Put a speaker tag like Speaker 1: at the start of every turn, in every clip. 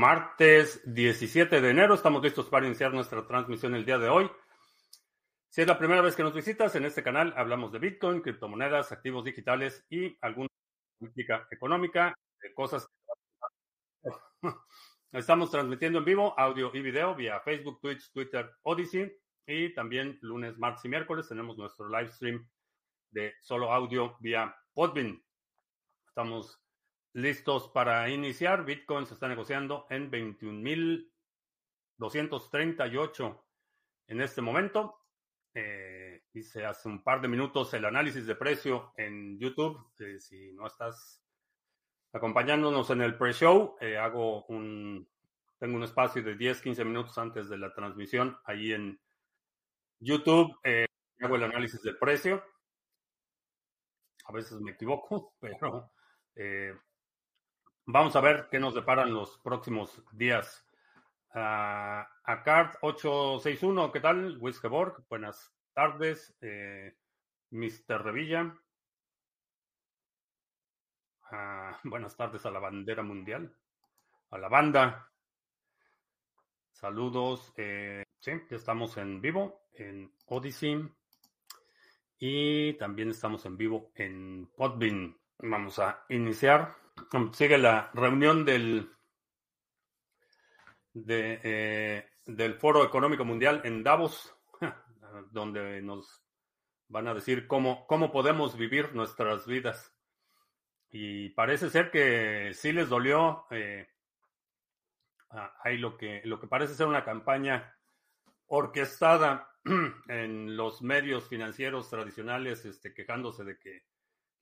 Speaker 1: martes 17 de enero. Estamos listos para iniciar nuestra transmisión el día de hoy. Si es la primera vez que nos visitas en este canal, hablamos de Bitcoin, criptomonedas, activos digitales y alguna política económica, de cosas Estamos transmitiendo en vivo audio y video vía Facebook, Twitch, Twitter, Odyssey y también lunes, martes y miércoles tenemos nuestro live stream de solo audio vía Podbean. Estamos listos para iniciar. Bitcoin se está negociando en 21.238 en este momento. Eh, hice hace un par de minutos el análisis de precio en YouTube. Eh, si no estás acompañándonos en el pre-show, eh, hago un, tengo un espacio de 10, 15 minutos antes de la transmisión ahí en YouTube. hago el análisis del precio. A veces me equivoco, pero Vamos a ver qué nos deparan los próximos días. Uh, a Card 861, ¿qué tal? Wiskeborg, buenas tardes. Eh, Mr. Revilla. Uh, buenas tardes a la bandera mundial, a la banda. Saludos. Eh, sí, estamos en vivo en Odyssey y también estamos en vivo en Podbean. Vamos a iniciar. Sigue la reunión del, eh, del Foro Económico Mundial en Davos, donde nos van a decir cómo, cómo podemos vivir nuestras vidas. Y parece ser que sí les dolió. Eh, hay lo que, lo que parece ser una campaña orquestada en los medios financieros tradicionales, este, quejándose de que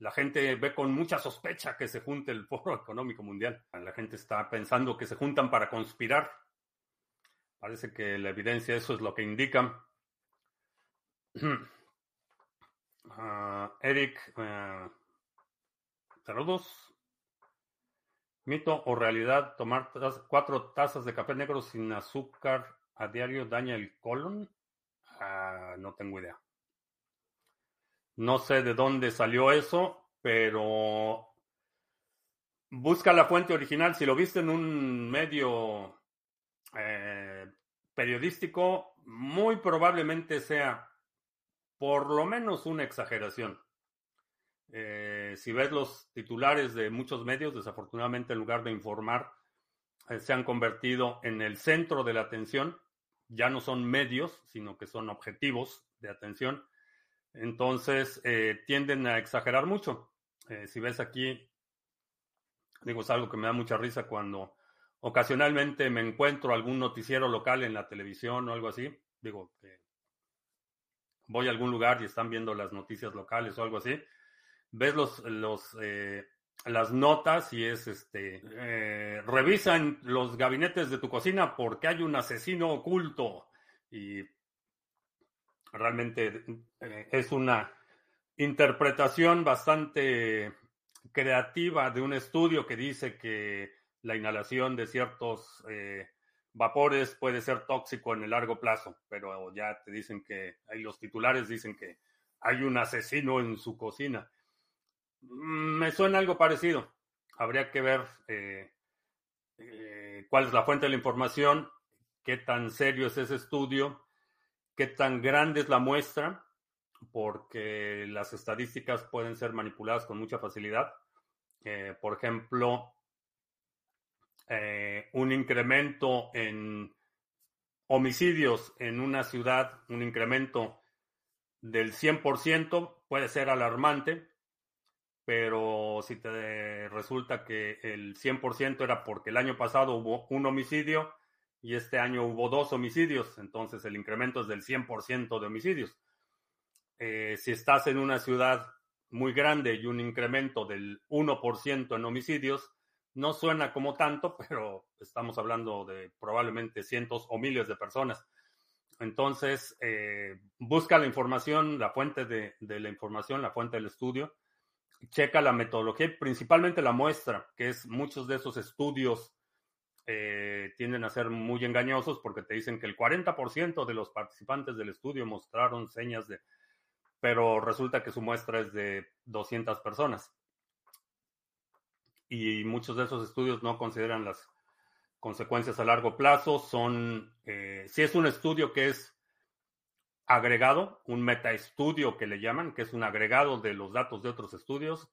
Speaker 1: la gente ve con mucha sospecha que se junte el Foro Económico Mundial. La gente está pensando que se juntan para conspirar. Parece que la evidencia eso es lo que indica. Ah, Eric, uh, saludos. Mito o realidad, tomar cuatro tazas de café negro sin azúcar a diario daña el colon. Ah, no tengo idea. No sé de dónde salió eso, pero busca la fuente original. Si lo viste en un medio eh, periodístico, muy probablemente sea por lo menos una exageración. Eh, si ves los titulares de muchos medios, desafortunadamente en lugar de informar, eh, se han convertido en el centro de la atención. Ya no son medios, sino que son objetivos de atención. Entonces, eh, tienden a exagerar mucho. Eh, si ves aquí, digo, es algo que me da mucha risa cuando ocasionalmente me encuentro algún noticiero local en la televisión o algo así. Digo, que voy a algún lugar y están viendo las noticias locales o algo así. Ves los, los, eh, las notas y es este, revisan los gabinetes de tu cocina porque hay un asesino oculto y Realmente eh, es una interpretación bastante creativa de un estudio que dice que la inhalación de ciertos eh, vapores puede ser tóxico en el largo plazo, pero ya te dicen que, ahí los titulares dicen que hay un asesino en su cocina. Mm, me suena algo parecido. Habría que ver eh, cuál es la fuente de la información, qué tan serio es ese estudio qué tan grande es la muestra, porque las estadísticas pueden ser manipuladas con mucha facilidad. Eh, por ejemplo, eh, un incremento en homicidios en una ciudad, un incremento del 100% puede ser alarmante, pero si te resulta que el 100% era porque el año pasado hubo un homicidio, y este año hubo dos homicidios, entonces el incremento es del 100% de homicidios. Eh, si estás en una ciudad muy grande y un incremento del 1% en homicidios, no suena como tanto, pero estamos hablando de probablemente cientos o miles de personas. Entonces, eh, busca la información, la fuente de, de, la información, la fuente del estudio, checa la metodología, principalmente la muestra, que es muchos de esos estudios eh, tienden a ser muy engañosos porque te dicen que el 40% de los participantes del estudio mostraron señas de, pero resulta que su muestra es de 200 personas. Y muchos de esos estudios no consideran las consecuencias a largo plazo son, eh, si es un estudio que es agregado, un metaestudio que le llaman, que es un agregado de los datos de otros estudios,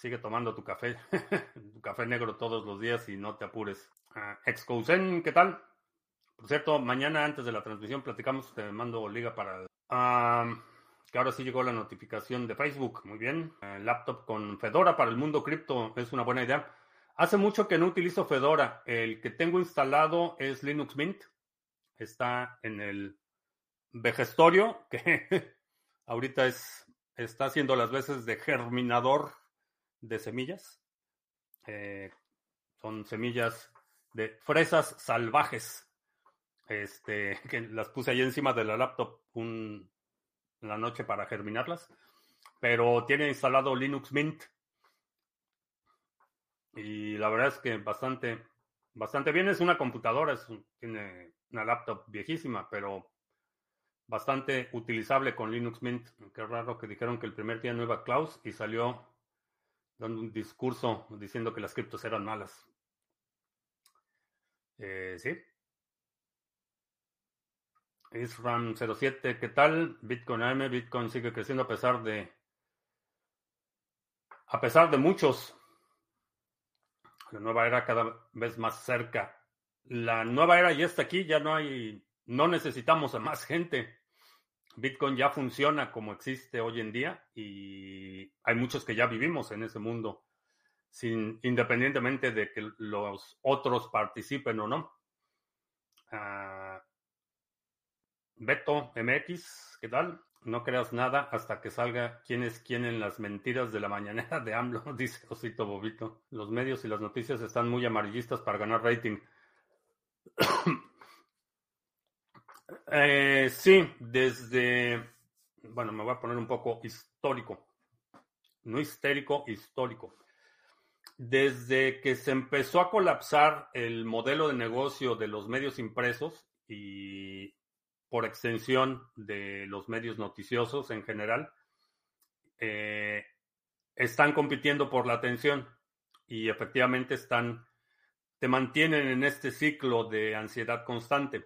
Speaker 1: sigue tomando tu café, tu café negro todos los días y no te apures. Uh, ¿qué tal? Por cierto, mañana antes de la transmisión platicamos, te mando liga para... que ahora sí llegó la notificación de Facebook. Muy bien. El laptop con Fedora para el mundo cripto es una buena idea. Hace mucho que no utilizo Fedora. El que tengo instalado es Linux Mint. Está en el vejestorio, que ahorita es, está haciendo las veces de germinador de semillas. Eh, son semillas de fresas salvajes. Este, que las puse ahí encima de la laptop un, la noche para germinarlas. Pero tiene instalado Linux Mint. Y la verdad es que bastante, bastante bien. Es una computadora, es tiene una laptop viejísima, pero bastante utilizable con Linux Mint. Qué raro que dijeron que el primer día no iba Klaus y salió dando un discurso diciendo que las criptos eran malas. Eh, sí. ISRAM 07, ¿qué tal? Bitcoin AM, Bitcoin sigue creciendo a pesar de a pesar de muchos la nueva era cada vez más cerca. La nueva era ya está aquí, ya no hay, no necesitamos a más gente. Bitcoin ya funciona como existe hoy en día y hay muchos que ya vivimos en ese mundo, sin, independientemente de que los otros participen o no. Uh, Beto MX, ¿qué tal? No creas nada hasta que salga quién es quién en las mentiras de la mañanera de AMLO, dice Osito Bobito. Los medios y las noticias están muy amarillistas para ganar rating. Eh, sí, desde... Bueno, me voy a poner un poco histórico. No histérico, histórico. Desde que se empezó a colapsar el modelo de negocio de los medios impresos y por extensión de los medios noticiosos en general, eh, están compitiendo por la atención y efectivamente están, te mantienen en este ciclo de ansiedad constante.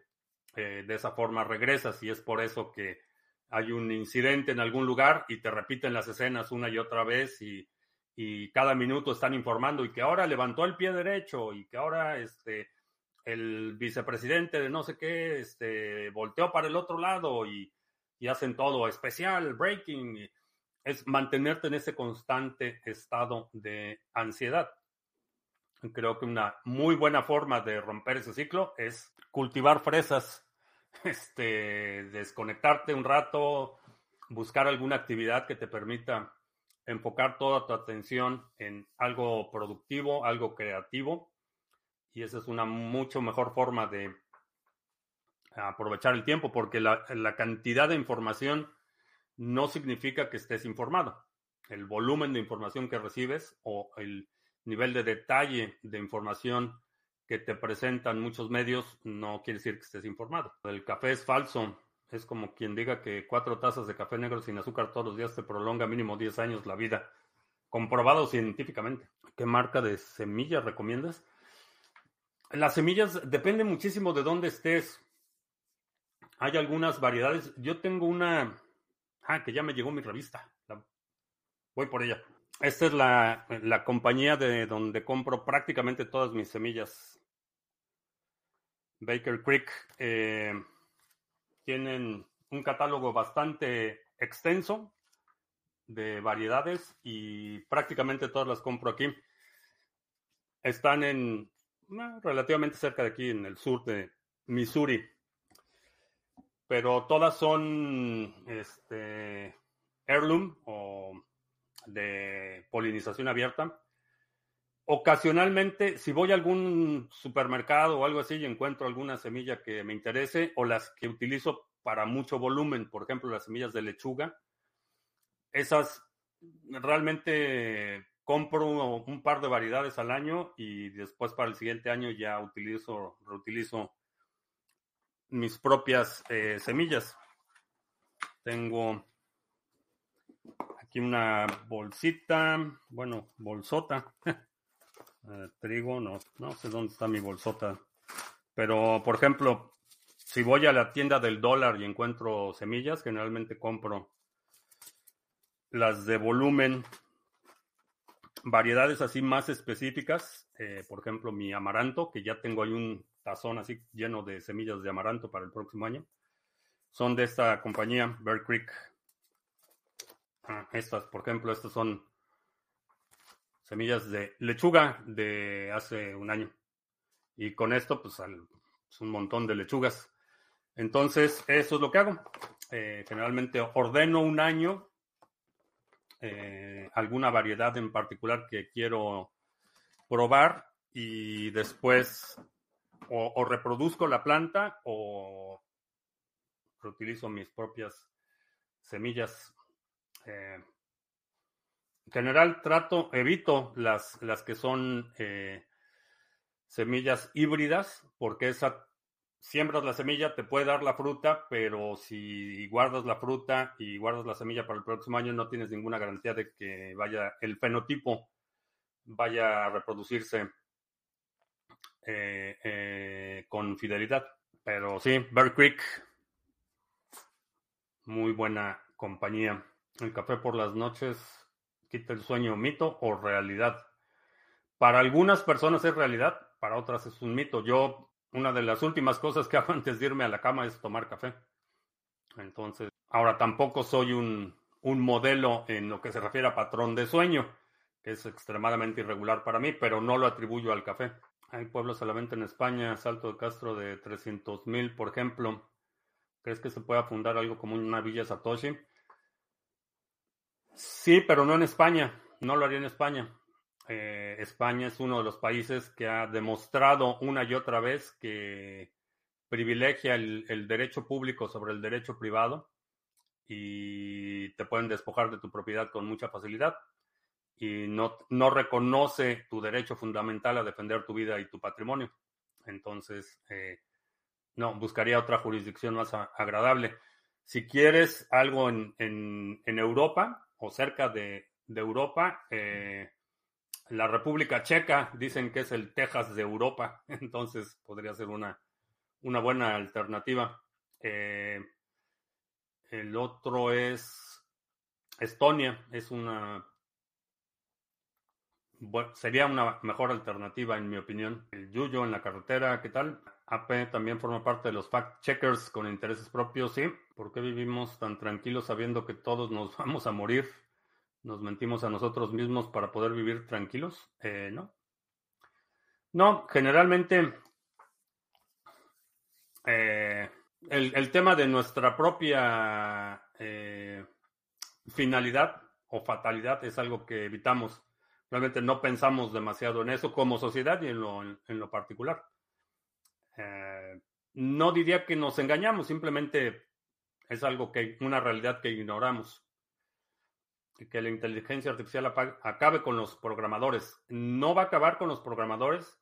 Speaker 1: Eh, de esa forma regresas y es por eso que hay un incidente en algún lugar y te repiten las escenas una y otra vez y, y cada minuto están informando y que ahora levantó el pie derecho y que ahora este, el vicepresidente de no sé qué, este, volteó para el otro lado y, hacen todo especial, breaking. Es mantenerte en ese constante estado de ansiedad. Creo que una muy buena forma de romper ese ciclo es cultivar fresas, este, desconectarte un rato, buscar alguna actividad que te permita enfocar toda tu atención en algo productivo, algo creativo y esa es una mucho mejor forma de aprovechar el tiempo, porque la, cantidad de información no significa que estés informado. El volumen de información que recibes o el nivel de detalle de información que te presentan muchos medios no quiere decir que estés informado. El café es falso. Es como quien diga que cuatro tazas de café negro sin azúcar todos los días te prolonga mínimo 10 años la vida. Comprobado científicamente. ¿Qué marca de semillas recomiendas? Las semillas depende muchísimo de dónde estés. Hay algunas variedades. Yo tengo una. Ah, que ya me llegó mi revista. Voy por ella. Esta es la, compañía de donde compro prácticamente todas mis semillas. Baker Creek. Eh, tienen un catálogo bastante extenso de variedades y prácticamente todas las compro aquí. Están en relativamente cerca de aquí, en el sur de Missouri. Pero todas son este, heirloom o de polinización abierta. Ocasionalmente, si voy a algún supermercado o algo así y encuentro alguna semilla que me interese o las que utilizo para mucho volumen, por ejemplo, las semillas de lechuga, esas realmente compro un par de variedades al año y después para el siguiente año ya utilizo, reutilizo mis propias eh, semillas. Tengo una bolsita, bueno, bolsota Eh, trigo, no, no sé dónde está mi bolsota. Pero, por ejemplo, si voy a la tienda del dólar y encuentro semillas, generalmente compro las de volumen, variedades así más específicas. Eh, por ejemplo, mi amaranto, que ya tengo ahí un tazón así lleno de semillas de amaranto para el próximo año. Son de esta compañía, Bear Creek. Ah, estas, por ejemplo, estas son semillas de lechuga de hace un año. Y con esto, pues, es un montón de lechugas. Entonces, eso es lo que hago. Eh, generalmente ordeno un año eh, alguna variedad en particular que quiero probar y después o, reproduzco la planta o utilizo mis propias semillas. Eh, en general trato, evito las, las que son eh, semillas híbridas, porque esa siembras la semilla, te puede dar la fruta, pero si guardas la fruta y guardas la semilla para el próximo año, no tienes ninguna garantía de que vaya el fenotipo vaya a reproducirse eh, con fidelidad. Pero sí, Bear Creek, muy buena compañía. El café por las noches quita el sueño, mito o realidad. Para algunas personas es realidad, para otras es un mito. Yo, una de las últimas cosas que hago antes de irme a la cama es tomar café. Entonces, ahora tampoco soy un, un modelo en lo que se refiere a patrón de sueño, que es extremadamente irregular para mí, pero no lo atribuyo al café. Hay pueblos a la venta en España, Salto de Castro de 300 mil, por ejemplo. ¿Crees que se pueda fundar algo como una villa Satoshi? Sí, pero no en España. No lo haría en España. Eh, España es uno de los países que ha demostrado una y otra vez que privilegia el, derecho público sobre el derecho privado y te pueden despojar de tu propiedad con mucha facilidad y no, no reconoce tu derecho fundamental a defender tu vida y tu patrimonio. Entonces, eh, no, buscaría otra jurisdicción más agradable. Si quieres algo en, en, Europa o cerca de, Europa, eh, la República Checa dicen que es el Texas de Europa, entonces podría ser una, una buena alternativa. Eh, el otro es Estonia, es una bueno, sería una mejor alternativa, en mi opinión. El Yuyo en la carretera, ¿qué tal? AP también forma parte de los fact checkers con intereses propios, sí. ¿Por qué vivimos tan tranquilos sabiendo que todos nos vamos a morir? ¿Nos mentimos a nosotros mismos para poder vivir tranquilos? Eh, no. No, generalmente eh, el, tema de nuestra propia eh, finalidad o fatalidad es algo que evitamos realmente no pensamos demasiado en eso como sociedad y en lo, en, lo particular. Eh, no diría que nos engañamos, simplemente es algo que, una realidad que ignoramos. Que la inteligencia artificial acabe con los programadores. No va a acabar con los programadores,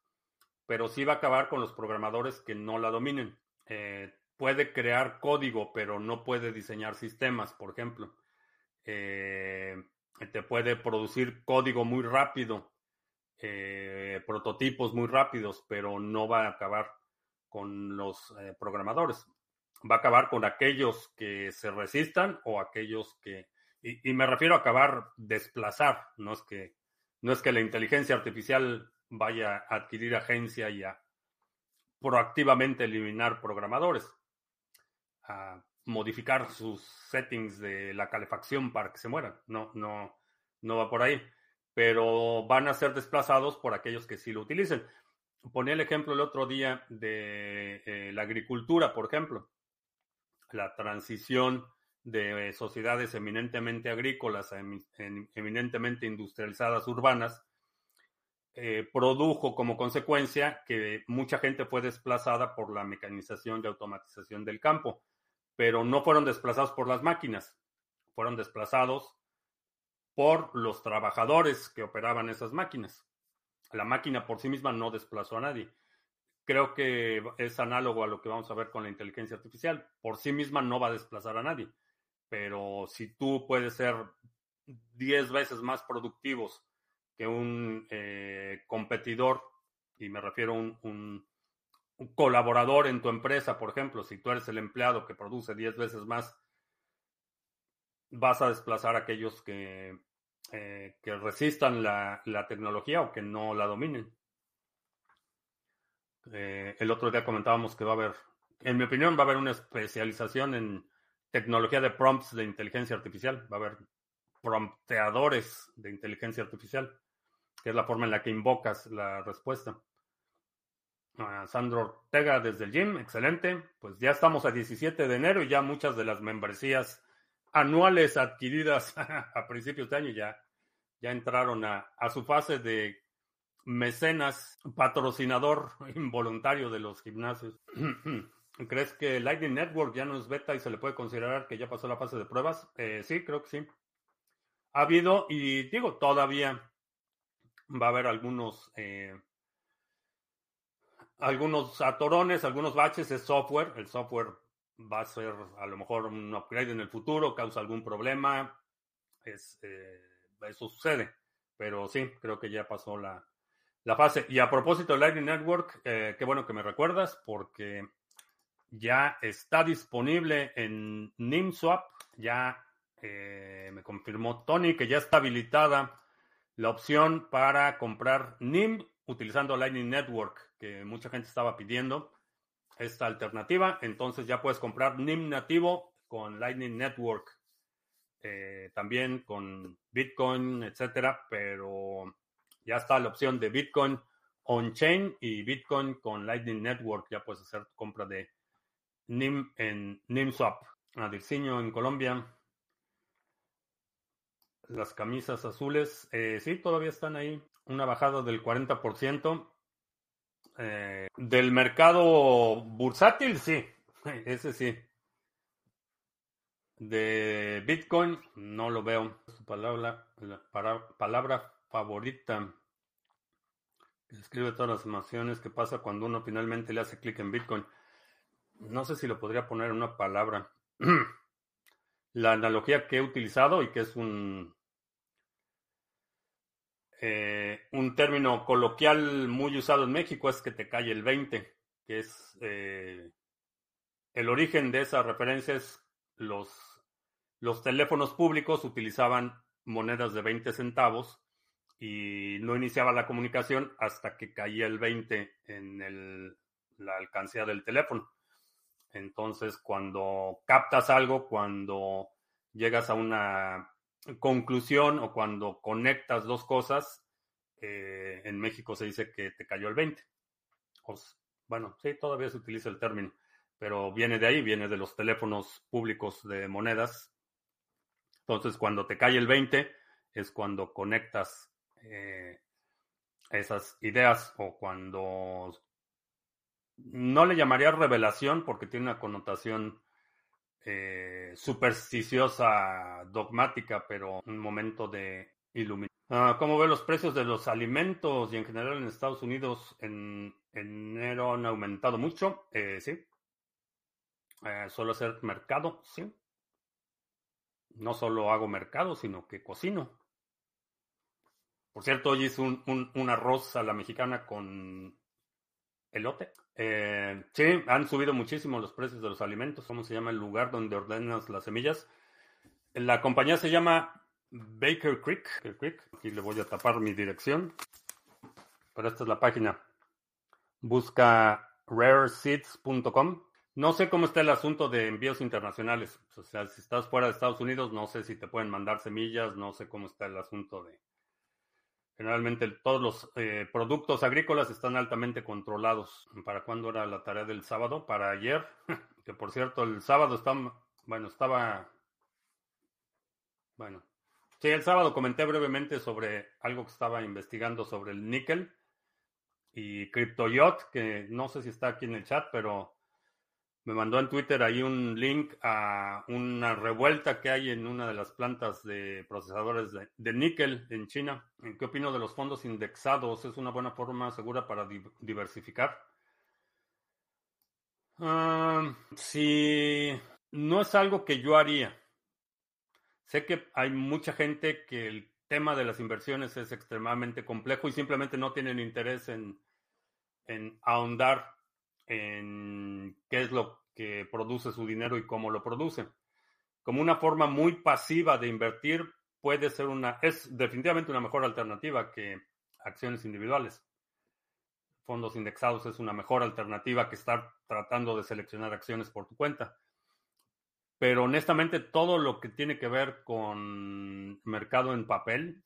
Speaker 1: pero sí va a acabar con los programadores que no la dominen. Eh, puede crear código, pero no puede diseñar sistemas, por ejemplo. Eh, te puede producir código muy rápido, prototipos muy rápidos, pero no va a acabar con los eh, programadores. Va a acabar con aquellos que se resistan o aquellos que... Y, me refiero a acabar, desplazar, no es que, no es que la inteligencia artificial vaya a adquirir agencia y a proactivamente eliminar programadores, a modificar sus settings de la calefacción para que se mueran. No, no, no va por ahí. Pero van a ser desplazados por aquellos que sí lo utilicen. Ponía el ejemplo el otro día de eh, la agricultura, por ejemplo. La transición de sociedades eminentemente agrícolas a eminentemente industrializadas urbanas eh, produjo como consecuencia que mucha gente fue desplazada por la mecanización y automatización del campo pero no fueron desplazados por las máquinas, fueron desplazados por los trabajadores que operaban esas máquinas. La máquina por sí misma no desplazó a nadie. Creo que es análogo a lo que vamos a ver con la inteligencia artificial. Por sí misma no va a desplazar a nadie, pero si tú puedes ser 10 veces más productivos que un eh, competidor, y me refiero a un, un, colaborador en tu empresa, por ejemplo, si tú eres el empleado que produce 10 veces más, vas a desplazar a aquellos que, eh, que resistan la, la, tecnología o que no la dominen. Eh, el otro día comentábamos que va a haber, en mi opinión, va a haber una especialización en tecnología de prompts de inteligencia artificial. Va a haber prompteadores de inteligencia artificial, que es la forma en la que invocas la respuesta. Sandro Ortega desde el gym, excelente. Pues ya estamos a 17 de enero y ya muchas de las membresías anuales adquiridas a principios de año ya, ya entraron a, a su fase de mecenas, patrocinador involuntario de los gimnasios. ¿Crees que Lightning Network ya no es beta y se le puede considerar que ya pasó la fase de pruebas? Eh, sí, creo que sí. Ha habido, y digo, todavía va a haber algunos, eh, algunos atorones, algunos baches de software. El software va a ser a lo mejor un upgrade en el futuro, causa algún problema. Es, eh, eso sucede. Pero sí, creo que ya pasó la, la fase. Y a propósito de Lightning Network, qué bueno que me recuerdas, porque ya está disponible en NIMSwap. Ya eh, me confirmó Tony que ya está habilitada la opción para comprar NIM utilizando Lightning Network, que mucha gente estaba pidiendo esta alternativa. Entonces ya puedes comprar NIM nativo con Lightning Network. Eh, también con Bitcoin, etcétera, pero ya está la opción de Bitcoin on-chain y Bitcoin con Lightning Network. Ya puedes hacer compra de NIM en NIMSwap. A diseño en Colombia. Las camisas azules, eh, sí, todavía están ahí. Una bajada del 40%. Eh, del mercado bursátil, sí, ese sí. De Bitcoin, no lo veo. Su palabra, la palabra favorita. Escribe todas las emociones que pasa cuando uno finalmente le hace clic en Bitcoin no sé si lo podría poner en una palabra. La analogía que he utilizado y que es un, eh, un término coloquial muy usado en México es que te cae el 20, que es eh, el origen de esa referencia es los, los teléfonos públicos utilizaban monedas de 20 centavos y no iniciaba la comunicación hasta que caía el 20 en el, la alcancía del teléfono. Entonces, cuando captas algo, cuando llegas a una conclusión o cuando conectas dos cosas, eh, en México se dice que te cayó el 20. bueno, sí, todavía se utiliza el término, pero viene de ahí, viene de los teléfonos públicos de monedas. Entonces, cuando te cae el 20 es cuando conectas eh, esas ideas o cuando no le llamaría revelación porque tiene una connotación eh, supersticiosa, dogmática, pero un momento de iluminación. Ah, ¿Cómo ve los precios de los alimentos y en general en Estados Unidos en, enero han aumentado mucho? Eh, sí. Eh, suelo hacer mercado, sí. No solo hago mercado, sino que cocino. Por cierto, hoy hice un, un arroz a la mexicana con elote. Eh, sí, han subido muchísimo los precios de los alimentos. ¿Cómo se llama el lugar donde ordenas las semillas? La compañía se llama Baker Creek. Aquí le voy a tapar mi dirección. Pero esta es la página. Busca rareseeds.com. No sé cómo está el asunto de envíos internacionales. O sea, si estás fuera de Estados Unidos, no sé si te pueden mandar semillas. No sé cómo está el asunto de Generalmente todos los eh, productos agrícolas están altamente controlados. ¿Para cuándo era la tarea del sábado? Para ayer. que por cierto, el sábado está, bueno, estaba... Bueno. Sí, el sábado comenté brevemente sobre algo que estaba investigando sobre el níquel y CryptoYot, que no sé si está aquí en el chat, pero me mandó en Twitter ahí un link a una revuelta que hay en una de las plantas de procesadores de, níquel en China. ¿En qué opino de los fondos indexados? ¿Es una buena forma segura para diversificar? Ah, si no es algo que yo haría. Sé que hay mucha gente que tema de las inversiones es extremadamente complejo y simplemente no tienen interés en, en ahondar en qué es lo que produce su dinero y cómo lo produce. Como una forma muy pasiva de invertir, puede ser una, es definitivamente una mejor alternativa que acciones individuales. Fondos indexados es una mejor alternativa que estar tratando de seleccionar acciones por tu cuenta. Pero honestamente, todo lo que tiene que ver con mercado en papel,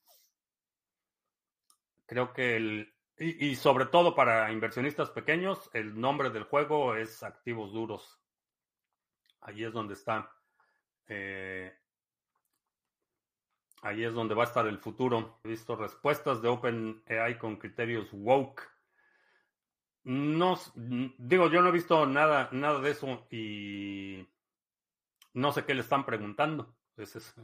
Speaker 1: creo que el, y, sobre todo para inversionistas pequeños, el nombre del juego es activos duros. Ahí es donde está. Eh, ahí es donde va a estar el futuro. He visto respuestas de OpenAI con criterios woke. No, digo, yo no he visto nada, nada de eso y no sé qué le están preguntando. Esa es,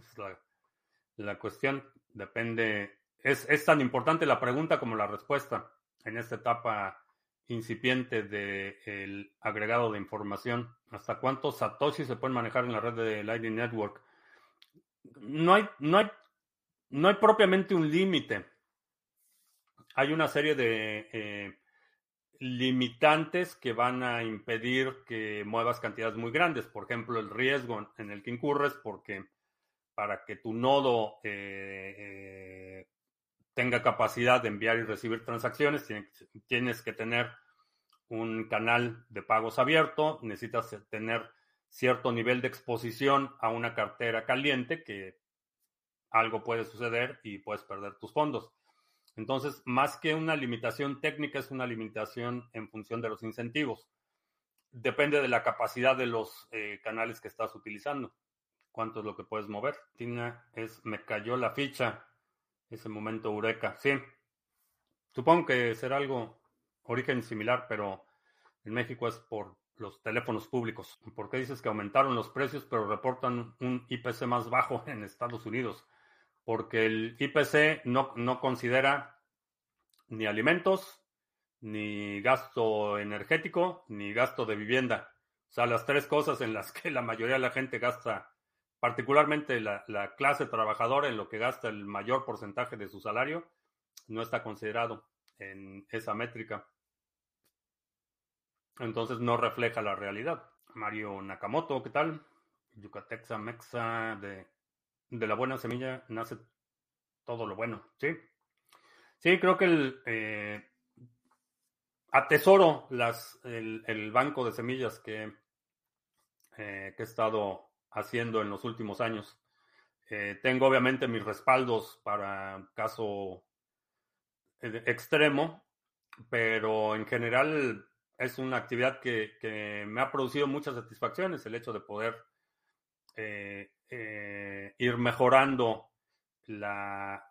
Speaker 1: la, cuestión. Depende. Es, es, tan importante la pregunta como la respuesta en esta etapa incipiente del agregado de información. ¿Hasta cuántos Satoshi se pueden manejar en la red de Lightning Network? No hay, no hay, no hay propiamente un límite. Hay una serie de eh, limitantes que van a impedir que muevas cantidades muy grandes. Por ejemplo, el riesgo en el que incurres, porque para que tu nodo eh, eh, tenga capacidad de enviar y recibir transacciones, tienes que tener un canal de pagos abierto, necesitas tener cierto nivel de exposición a una cartera caliente que algo puede suceder y puedes perder tus fondos. Entonces, más que una limitación técnica, es una limitación en función de los incentivos. Depende de la capacidad de los eh, canales que estás utilizando. Cuánto es lo que puedes mover. Tina es, me cayó la ficha. Ese momento eureka. Sí. Supongo que será algo origen similar, pero en México es por los teléfonos públicos. ¿Por qué dices que aumentaron los precios, pero reportan un IPC más bajo en Estados Unidos? porque el IPC no, no considera ni alimentos, ni gasto energético, ni gasto de vivienda. O sea, las tres cosas en las que la mayoría de la gente gasta, particularmente la, la, clase trabajadora, en lo que gasta el mayor porcentaje de su salario, no está considerado en esa métrica. Entonces no refleja la realidad. Mario Nakamoto, ¿qué tal? Yucatexa Mexa de de la buena semilla nace todo lo bueno, ¿sí? Sí, creo que el, eh, atesoro las, el, banco de semillas que, eh, que he estado haciendo en los últimos años. Eh, tengo obviamente mis respaldos para caso extremo, pero en general es una actividad que, que, me ha producido muchas satisfacciones, el hecho de poder eh, ir mejorando la,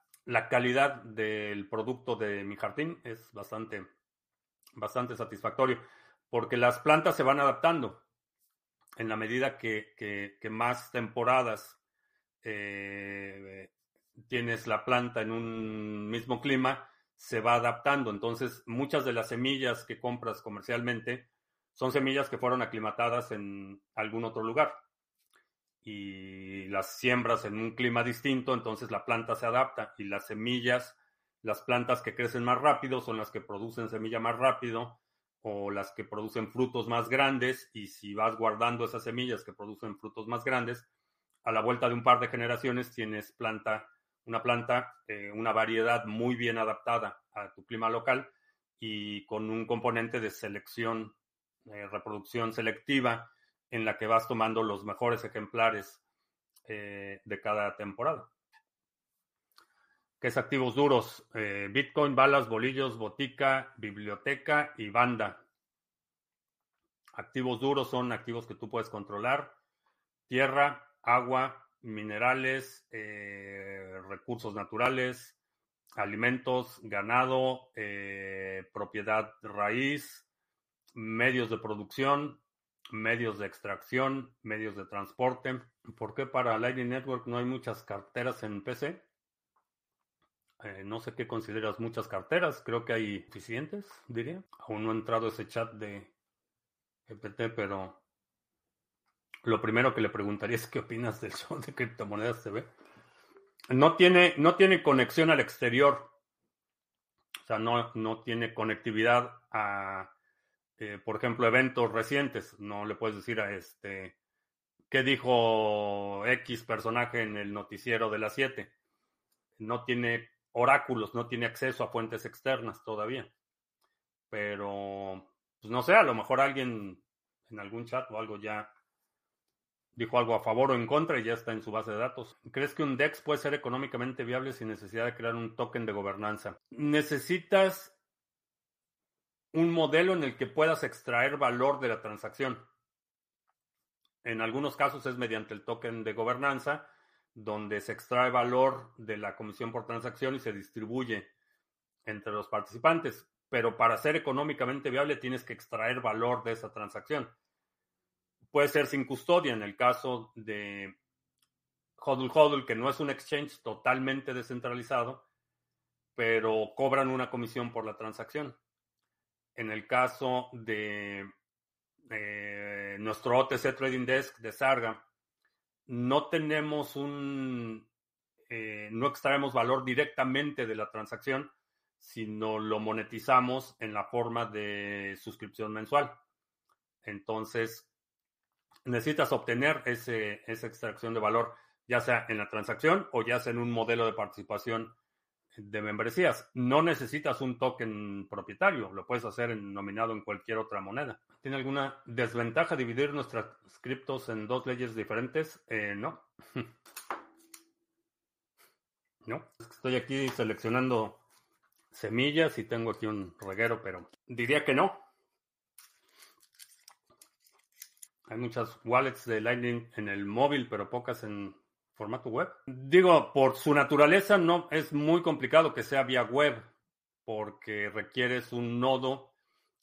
Speaker 1: calidad del producto de mi jardín es bastante, bastante satisfactorio porque las plantas se van adaptando en la medida que, más temporadas eh, tienes la planta en un mismo clima, se va adaptando. Entonces, muchas de las semillas que compras comercialmente son semillas que fueron aclimatadas en algún otro lugar y las siembras en un clima distinto, entonces la planta se adapta y las semillas, las plantas que crecen más rápido son las que producen semilla más rápido o las que producen frutos más grandes y si vas guardando esas semillas que producen frutos más grandes, a la vuelta de un par de generaciones tienes planta, una planta, eh, una variedad muy bien adaptada a tu clima local y con un componente de selección, eh, reproducción selectiva en la que vas tomando los mejores ejemplares eh, de cada temporada. ¿Qué es activos duros? Eh, Bitcoin, balas, bolillos, botica, biblioteca y banda. Activos duros son activos que tú puedes controlar. Tierra, agua, minerales, eh, recursos naturales, alimentos, ganado, propiedad raíz, medios de producción, medios de extracción, medios de transporte. ¿Por qué para Lightning Network no hay muchas carteras en PC? Eh, no sé qué consideras muchas carteras, creo que hay suficientes, diría. Aún no ha entrado ese chat de GPT, pero lo primero que le preguntaría es qué opinas del show de criptomonedas TV. No tiene, no tiene conexión al exterior. O sea, no, no tiene conectividad a, eh, por ejemplo, eventos recientes. No le puedes decir a este, ¿qué dijo X personaje en el noticiero de las 7? No tiene oráculos, no tiene acceso a fuentes externas todavía. Pero, pues no sé, a lo mejor alguien en algún chat o algo ya dijo algo a favor o en contra y ya está en su base de datos. ¿Crees que un DEX puede ser económicamente viable sin necesidad de crear un token de gobernanza? Necesitas un modelo en el que puedas extraer valor de la transacción. En algunos casos es mediante el token de gobernanza, donde se extrae valor de la comisión por transacción y se distribuye entre los participantes. Pero para ser económicamente viable tienes que extraer valor de esa transacción puede ser sin custodia en el caso de Hodl Hodl, que no es un exchange totalmente descentralizado, pero cobran una comisión por la transacción. En el caso de eh, nuestro OTC Trading Desk de Sarga, no tenemos un, eh, no extraemos valor directamente de la transacción, sino lo monetizamos en la forma de suscripción mensual. Entonces, necesitas obtener ese, esa extracción de valor, ya sea en la transacción o ya sea en un modelo de participación de membresías. No necesitas un token propietario, lo puedes hacer en, nominado en cualquier otra moneda. ¿Tiene alguna desventaja dividir nuestras criptos en dos leyes diferentes? Eh, no. no. Estoy aquí seleccionando semillas y tengo aquí un reguero, pero diría que no. Hay muchas wallets de Lightning en el móvil, pero pocas en formato web. Digo, por su naturaleza no es muy complicado que sea vía web, porque requieres un nodo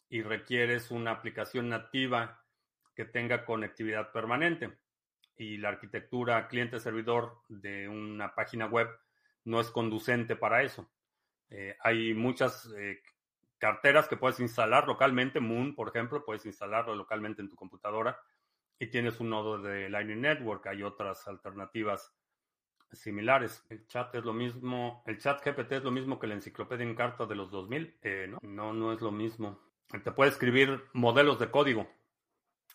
Speaker 1: y requieres una aplicación nativa que tenga conectividad permanente. Y la arquitectura cliente-servidor de una página web no es conducente para eso. Eh, hay muchas eh, carteras que puedes instalar localmente, Moon, por ejemplo, puedes instalarlo localmente en tu computadora y tienes un nodo de Lightning Network. Hay otras alternativas similares. El chat es lo mismo, el chat GPT es lo mismo que la enciclopedia en carta de los 2000. Eh, no, no, no es lo mismo. Te puede escribir modelos de código,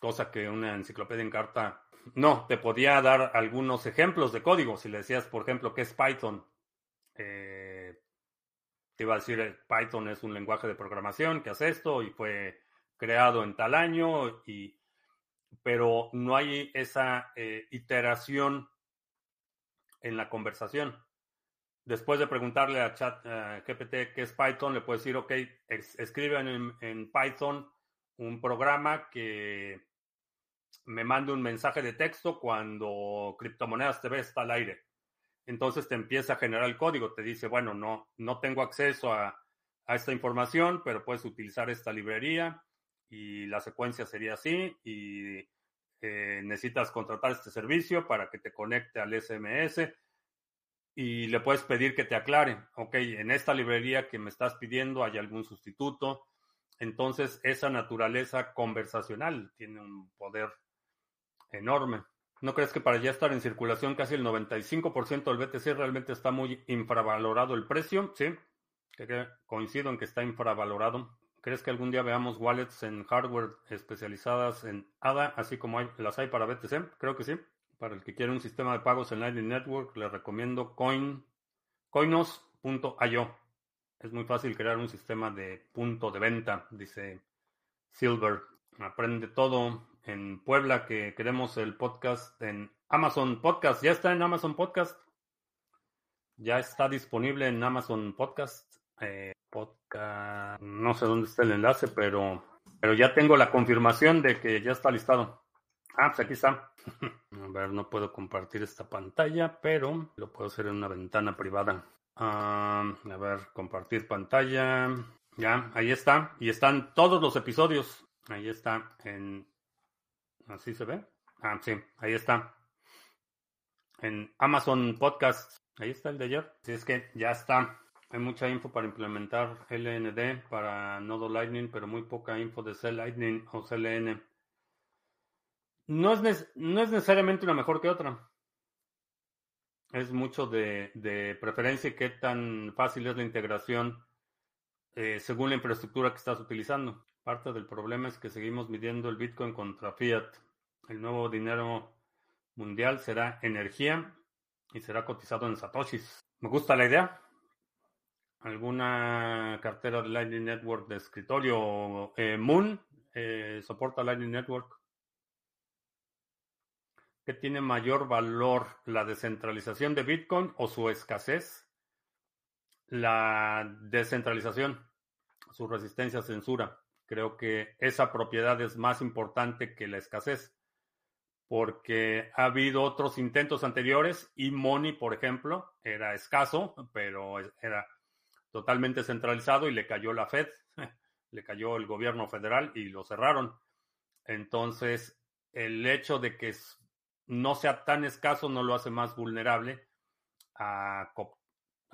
Speaker 1: cosa que una enciclopedia en carta no, te podía dar algunos ejemplos de código. Si le decías, por ejemplo, qué es Python, eh, te iba a decir, eh, Python es un lenguaje de programación que hace esto y fue creado en tal año y pero no hay esa eh, iteración en la conversación. Después de preguntarle a Chat GPT qué es Python, le puedes decir, ok, escribe en, Python un programa que me mande un mensaje de texto cuando Criptomonedas TV está al aire. Entonces te empieza a generar el código, te dice, bueno, no, no tengo acceso a, a esta información, pero puedes utilizar esta librería y la secuencia sería así y eh, necesitas contratar este servicio para que te conecte al SMS y le puedes pedir que te aclare, ok, en esta librería que me estás pidiendo hay algún sustituto. Entonces, esa naturaleza conversacional tiene un poder enorme. ¿No crees que para ya estar en circulación casi el 95% del BTC realmente está muy infravalorado el precio? Sí, coincido en que está infravalorado. ¿Crees que algún día veamos wallets en hardware especializadas en ADA, así como las hay para BTC? Creo que sí. Para el que quiere un sistema de pagos en Lightning Network, le recomiendo coin, coinos.io. Es muy fácil crear un sistema de punto de venta, dice Silver. Aprende todo en Puebla, que queremos el podcast en Amazon Podcast. Ya está en Amazon Podcast. Ya está disponible en Amazon Podcast. Eh, podcast. No sé dónde está el enlace, pero, pero ya tengo la confirmación de que ya está listado. Ah, pues aquí está. A ver, no puedo compartir esta pantalla, pero lo puedo hacer en una ventana privada. Ah, a ver, compartir pantalla. Ya, ahí está. Y están todos los episodios. Ahí está. En... ¿Así se ve? Ah, sí, ahí está. En Amazon Podcast. Ahí está el de ayer. Así es que ya está. Hay mucha info para implementar LND para nodo Lightning, pero muy poca info de C Lightning o CLN. No es, no es necesariamente una mejor que otra. es mucho de, preferencia y qué tan fácil es la integración eh, según la infraestructura que estás utilizando. Parte del problema es que seguimos midiendo el Bitcoin contra Fiat. El nuevo dinero mundial será energía y será cotizado en satoshis. Me gusta la idea. ¿Alguna cartera de Lightning Network de escritorio? Eh, Moon eh, soporta Lightning Network. ¿Qué tiene mayor valor, la descentralización de Bitcoin o su escasez? La descentralización, su resistencia a censura. Creo que esa propiedad es más importante que la escasez, porque ha habido otros intentos anteriores y Money, por ejemplo, era escaso, pero era totalmente centralizado y le cayó la Fed, le cayó el gobierno federal y lo cerraron. Entonces, el hecho de que no sea tan escaso no lo hace más vulnerable a,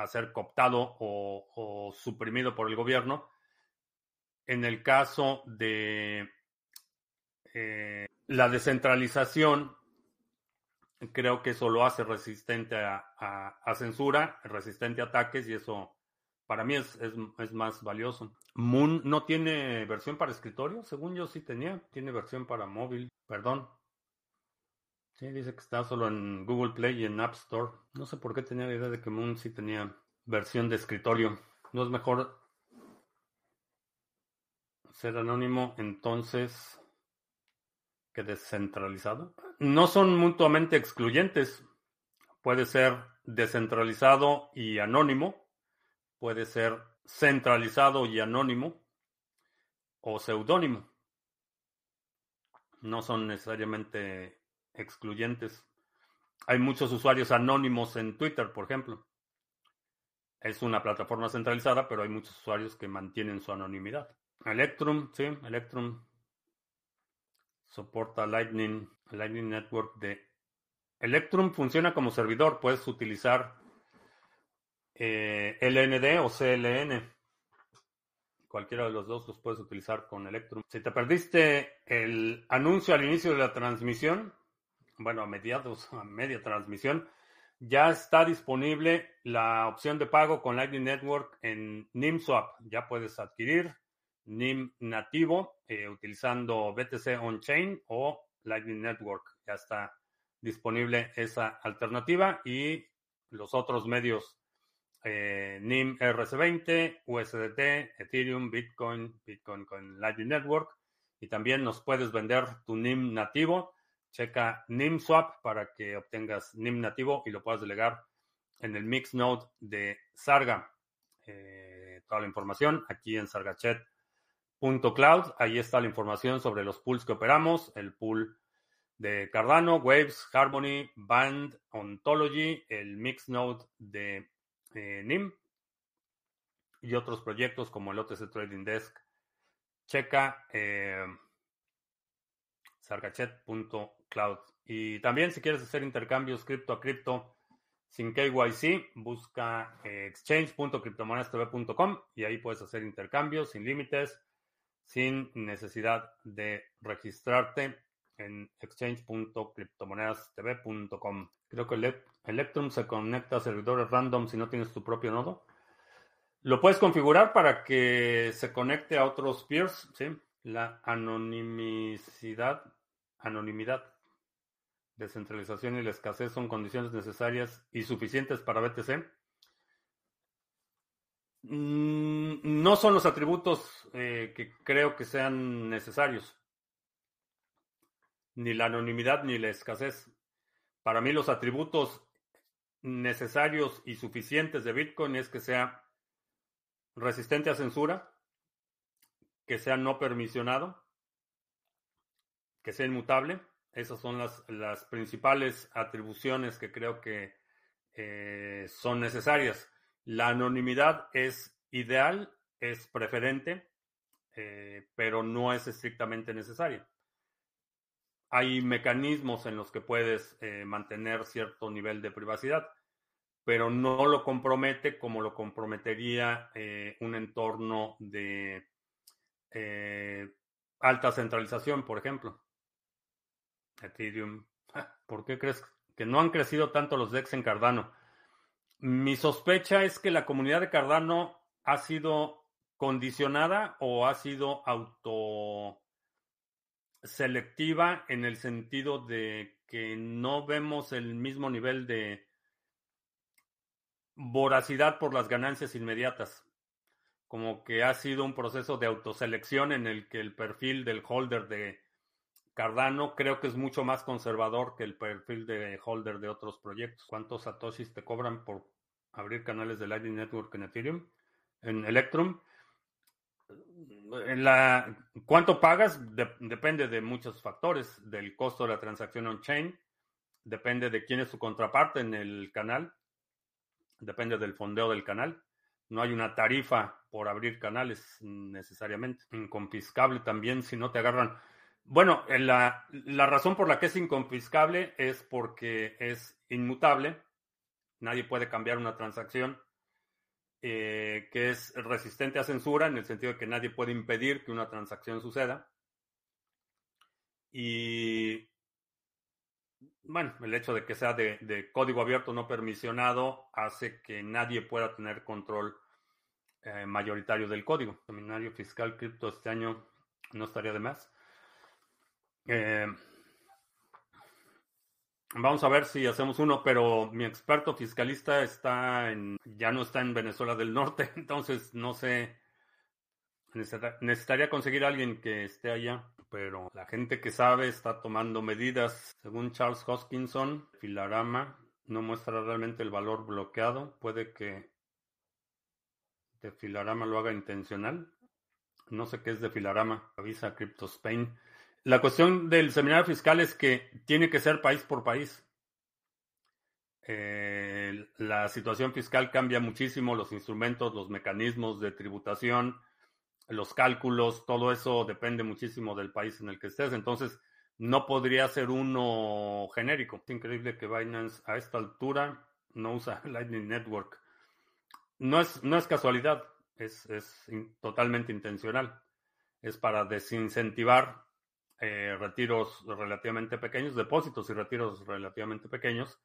Speaker 1: ser cooptado o, suprimido por el gobierno. En el caso de eh, la descentralización, creo que eso lo hace resistente a, censura, resistente a ataques y eso para mí es, es, más valioso. Moon no tiene versión para escritorio, según yo sí tenía, tiene versión para móvil, perdón, Sí, dice que está solo en Google Play y en App Store. No sé por qué tenía la idea de que Moon sí tenía versión de escritorio. ¿No es mejor ser anónimo entonces que descentralizado? No son mutuamente excluyentes. Puede ser descentralizado y anónimo. Puede ser centralizado y anónimo. O seudónimo. No son necesariamente excluyentes. Hay muchos usuarios anónimos en Twitter, por ejemplo. Es una plataforma centralizada, pero hay muchos usuarios que mantienen su anonimidad. Electrum, sí, Electrum soporta Lightning, Lightning Network de Electrum funciona como servidor. Puedes utilizar eh, LND o CLN. Cualquiera de los dos los puedes utilizar con Electrum. Si te perdiste el anuncio al inicio de la transmisión, bueno, a mediados, a media transmisión, ya está disponible la opción de pago con Lightning Network en NIMSwap. Ya puedes adquirir NIM nativo eh, utilizando BTC On-Chain o Lightning Network. Ya está disponible esa alternativa y los otros medios eh, NIM RC20, USDT, Ethereum, Bitcoin, Bitcoin con Lightning Network. Y también nos puedes vender tu NIM nativo Checa NIMSwap para que obtengas NIM nativo y lo puedas delegar en el mix node de Sarga. Eh, toda la información aquí en sargachet.cloud. Ahí está la información sobre los pools que operamos, el pool de Cardano, Waves, Harmony, Band, Ontology, el mix node de eh, NIM y otros proyectos como el OTC Trading Desk. Checa eh, sargachet.cloud cloud. Y también si quieres hacer intercambios cripto a cripto sin KYC, busca eh, exchange.cryptomonedastv.com y ahí puedes hacer intercambios sin límites, sin necesidad de registrarte en exchange.cryptomonedastv.com. Creo que Electrum se conecta a servidores random si no tienes tu propio nodo. Lo puedes configurar para que se conecte a otros peers, ¿sí? La anonimicidad, anonimidad descentralización y la escasez son condiciones necesarias y suficientes para BTC. Mm, no son los atributos eh, que creo que sean necesarios. Ni la anonimidad ni la escasez. Para mí los atributos necesarios y suficientes de Bitcoin es que sea resistente a censura, que sea no permisionado, que sea inmutable esas son las, principales atribuciones que creo que eh, son necesarias. La anonimidad es ideal, es preferente, eh, pero no es estrictamente necesaria. Hay mecanismos en los que puedes eh, mantener cierto nivel de privacidad, pero no lo compromete como lo comprometería un entorno de alta centralización, por ejemplo. Ethereum. ¿Por qué crees que no han crecido tanto los DEX en Cardano. Mi sospecha es que la comunidad de Cardano ha sido condicionada o ha sido auto selectiva en el sentido de que no vemos el mismo nivel de voracidad por las ganancias inmediatas. Como que ha sido un proceso de autoselección en el que el perfil del holder de Cardano creo que es mucho más conservador que el perfil de holder de otros proyectos. ¿Cuántos satoshis te cobran por abrir canales de Lightning Network en Ethereum? En Electrum. La, ¿Cuánto pagas? depende de muchos factores, del costo de la transacción on-chain, depende de quién es su contraparte en el canal, depende del fondeo del canal. No hay una tarifa por abrir canales necesariamente. Inconfiscable también si no te agarran. Bueno, la, razón por la que es inconfiscable es porque es inmutable. Nadie puede cambiar una transacción eh, que es resistente a censura en el sentido de que nadie puede impedir que una transacción suceda. Y bueno, el hecho de que sea de, código abierto no permisionado hace que nadie pueda tener control eh, mayoritario del código. Seminario fiscal cripto este año no estaría de más. Eh, vamos a ver si hacemos uno, pero mi experto fiscalista está en, ya no está en Venezuela del Norte, entonces no sé. Necesitaría conseguir a alguien que esté allá pero la gente que sabe está tomando medidas. Según Charles Hoskinson, Filarama no muestra realmente el valor bloqueado. Puede que de Filarama lo haga intencional. No sé qué es de Filarama. Avisa Crypto Spain. La cuestión del seminario fiscal es que tiene que ser país por país. Eh, la situación fiscal cambia muchísimo, los instrumentos, los mecanismos de tributación, los cálculos, todo eso depende muchísimo del país en el que estés. Entonces, no podría ser uno genérico. Es increíble que Binance a esta altura no usa Lightning Network. No es, no es casualidad, es, totalmente intencional. Es para desincentivar eh, retiros relativamente pequeños, depósitos y retiros relativamente pequeños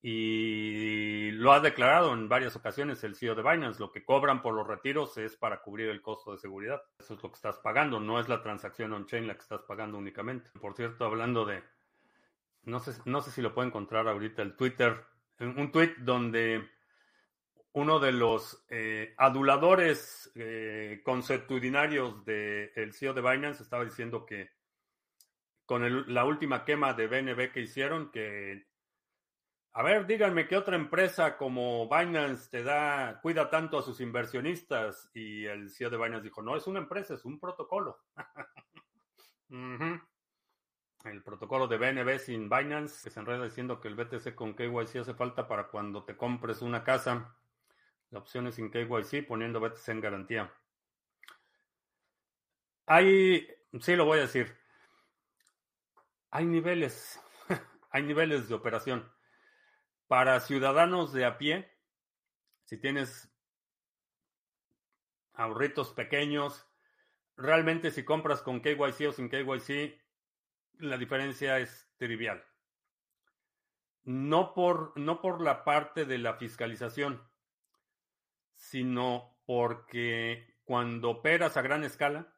Speaker 1: y lo ha declarado en varias ocasiones el CEO de Binance. Lo que cobran por los retiros es para cubrir el costo de seguridad. Eso es lo que estás pagando, no es la transacción on-chain la que estás pagando únicamente. Por cierto, hablando de... No sé, no sé si lo puedo encontrar ahorita el Twitter. Un tweet donde uno de los eh, aduladores eh, del CEO de Binance estaba diciendo que con la última quema de BNB que hicieron, que a ver, díganme qué otra empresa como Binance te da, cuida tanto a sus inversionistas. Y el CEO de Binance dijo, no es una empresa, es un protocolo. El protocolo de BNB sin Binance, que se enreda diciendo que el BTC con KYC hace falta para cuando te compres una casa. La opción es sin KYC, poniendo BTC en garantía. Hay, sí lo voy a decir, hay niveles, hay niveles de operación. Para ciudadanos de a pie, si tienes ahorritos pequeños, realmente si compras con KYC o sin KYC, la diferencia es trivial. No por, no por la parte de la fiscalización, sino porque cuando operas a gran escala,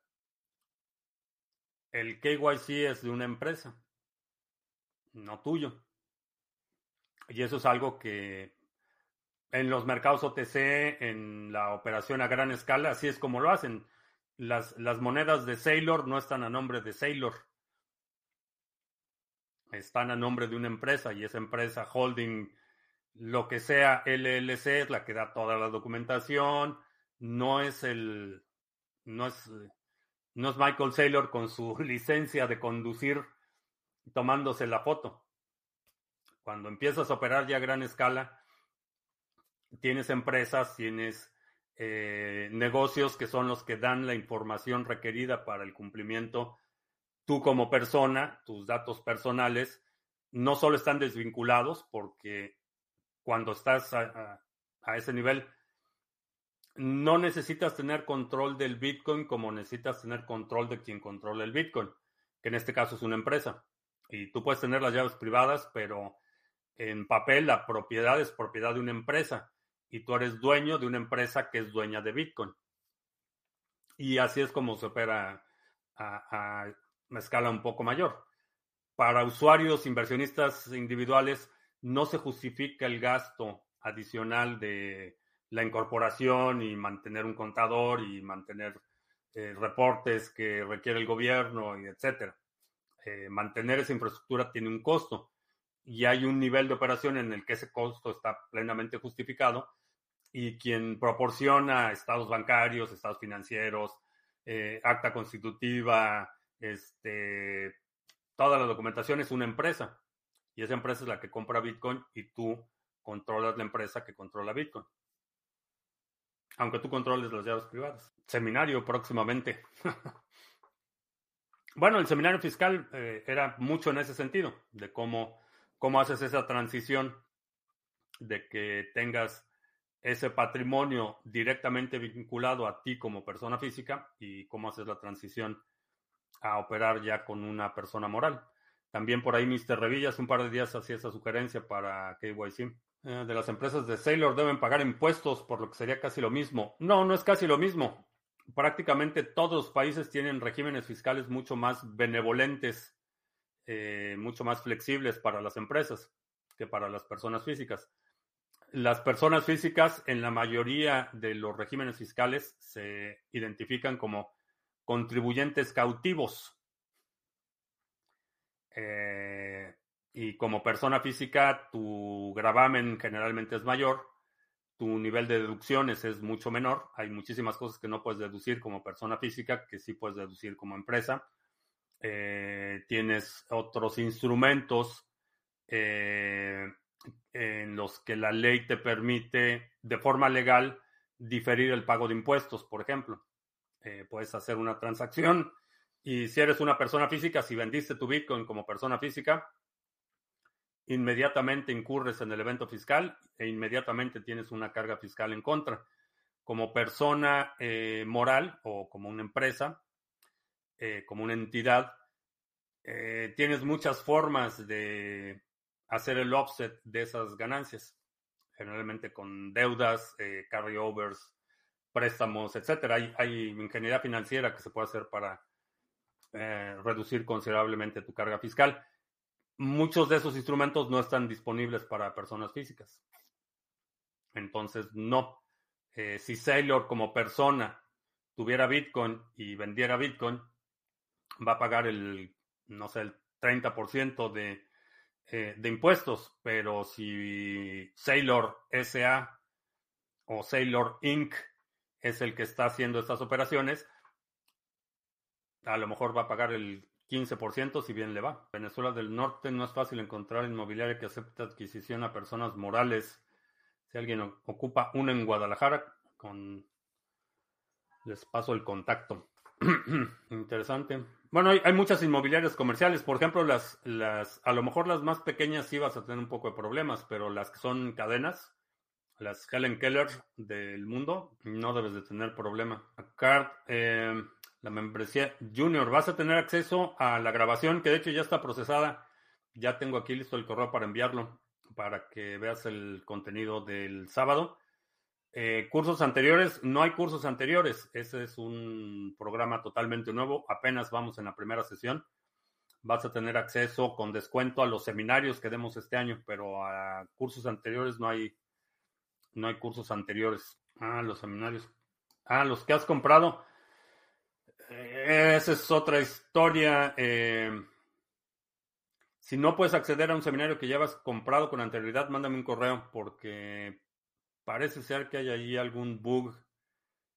Speaker 1: el KYC es de una empresa, no tuyo. Y eso es algo que en los mercados OTC, en la operación a gran escala, así es como lo hacen. Las, las monedas de Sailor no están a nombre de Sailor. Están a nombre de una empresa y esa empresa holding, lo que sea LLC, es la que da toda la documentación. No es el. No es, no es Michael Saylor con su licencia de conducir tomándose la foto. Cuando empiezas a operar ya a gran escala, tienes empresas, tienes eh, negocios que son los que dan la información requerida para el cumplimiento. Tú como persona, tus datos personales, no solo están desvinculados porque cuando estás a, a ese nivel, no necesitas tener control del Bitcoin como necesitas tener control de quien controla el Bitcoin, que en este caso es una empresa. Y tú puedes tener las llaves privadas, pero en papel la propiedad es propiedad de una empresa y tú eres dueño de una empresa que es dueña de Bitcoin. Y así es como se opera a, a escala un poco mayor. Para usuarios inversionistas individuales no se justifica el gasto adicional de la incorporación y mantener un contador y mantener eh, reportes que requiere el gobierno y etcétera. Eh, mantener esa infraestructura tiene un costo y hay un nivel de operación en el que ese costo está plenamente justificado y quien proporciona estados bancarios, estados financieros, eh, acta constitutiva, este, toda la documentación es una empresa y esa empresa es la que compra Bitcoin y tú controlas la empresa que controla Bitcoin. Aunque tú controles las llaves privadas. Seminario próximamente. bueno, el seminario fiscal eh, era mucho en ese sentido, de cómo, cómo haces esa transición de que tengas ese patrimonio directamente vinculado a ti como persona física y cómo haces la transición a operar ya con una persona moral. También por ahí Mr. Revillas un par de días hacía esa sugerencia para KYC. Eh, de las empresas de Sailor deben pagar impuestos, por lo que sería casi lo mismo. No, no es casi lo mismo. Prácticamente todos los países tienen regímenes fiscales mucho más benevolentes, eh, mucho más flexibles para las empresas que para las personas físicas. Las personas físicas en la mayoría de los regímenes fiscales se identifican como contribuyentes cautivos. Eh, y como persona física, tu gravamen generalmente es mayor, tu nivel de deducciones es mucho menor. Hay muchísimas cosas que no puedes deducir como persona física, que sí puedes deducir como empresa. Eh, tienes otros instrumentos eh, en los que la ley te permite de forma legal diferir el pago de impuestos, por ejemplo. Eh, puedes hacer una transacción y si eres una persona física, si vendiste tu Bitcoin como persona física, inmediatamente incurres en el evento fiscal e inmediatamente tienes una carga fiscal en contra. Como persona eh, moral o como una empresa, eh, como una entidad, eh, tienes muchas formas de hacer el offset de esas ganancias, generalmente con deudas, carryovers, préstamos, etcétera. Hay, hay ingeniería financiera que se puede hacer para reducir considerablemente tu carga fiscal muchos de esos instrumentos no están disponibles para personas físicas. Entonces, no. Eh, si Sailor como persona tuviera Bitcoin y vendiera Bitcoin, va a pagar el, no sé, el 30% de, eh, de impuestos. Pero si Sailor SA o Sailor Inc. es el que está haciendo estas operaciones, a lo mejor va a pagar el 15% si bien le va. Venezuela del Norte no es fácil encontrar inmobiliaria que acepte adquisición a personas morales. Si alguien ocupa una en Guadalajara, con les paso el contacto. Interesante. Bueno, hay, muchas inmobiliarias comerciales. Por ejemplo, las, las, a lo mejor las más pequeñas sí vas a tener un poco de problemas, pero las que son cadenas, las Helen Keller del mundo, no debes de tener problema. Card, eh, la membresía Junior. Vas a tener acceso a la grabación, que de hecho ya está procesada. Ya tengo aquí listo el correo para enviarlo, para que veas el contenido del sábado. Eh, cursos anteriores, no hay cursos anteriores. Ese es un programa totalmente nuevo. Apenas vamos en la primera sesión. Vas a tener acceso con descuento a los seminarios que demos este año, pero a cursos anteriores no hay, no hay cursos anteriores. Ah, los seminarios. Ah, los que has comprado. Esa es otra historia. Eh, si no puedes acceder a un seminario que llevas comprado con anterioridad, mándame un correo porque parece ser que hay ahí algún bug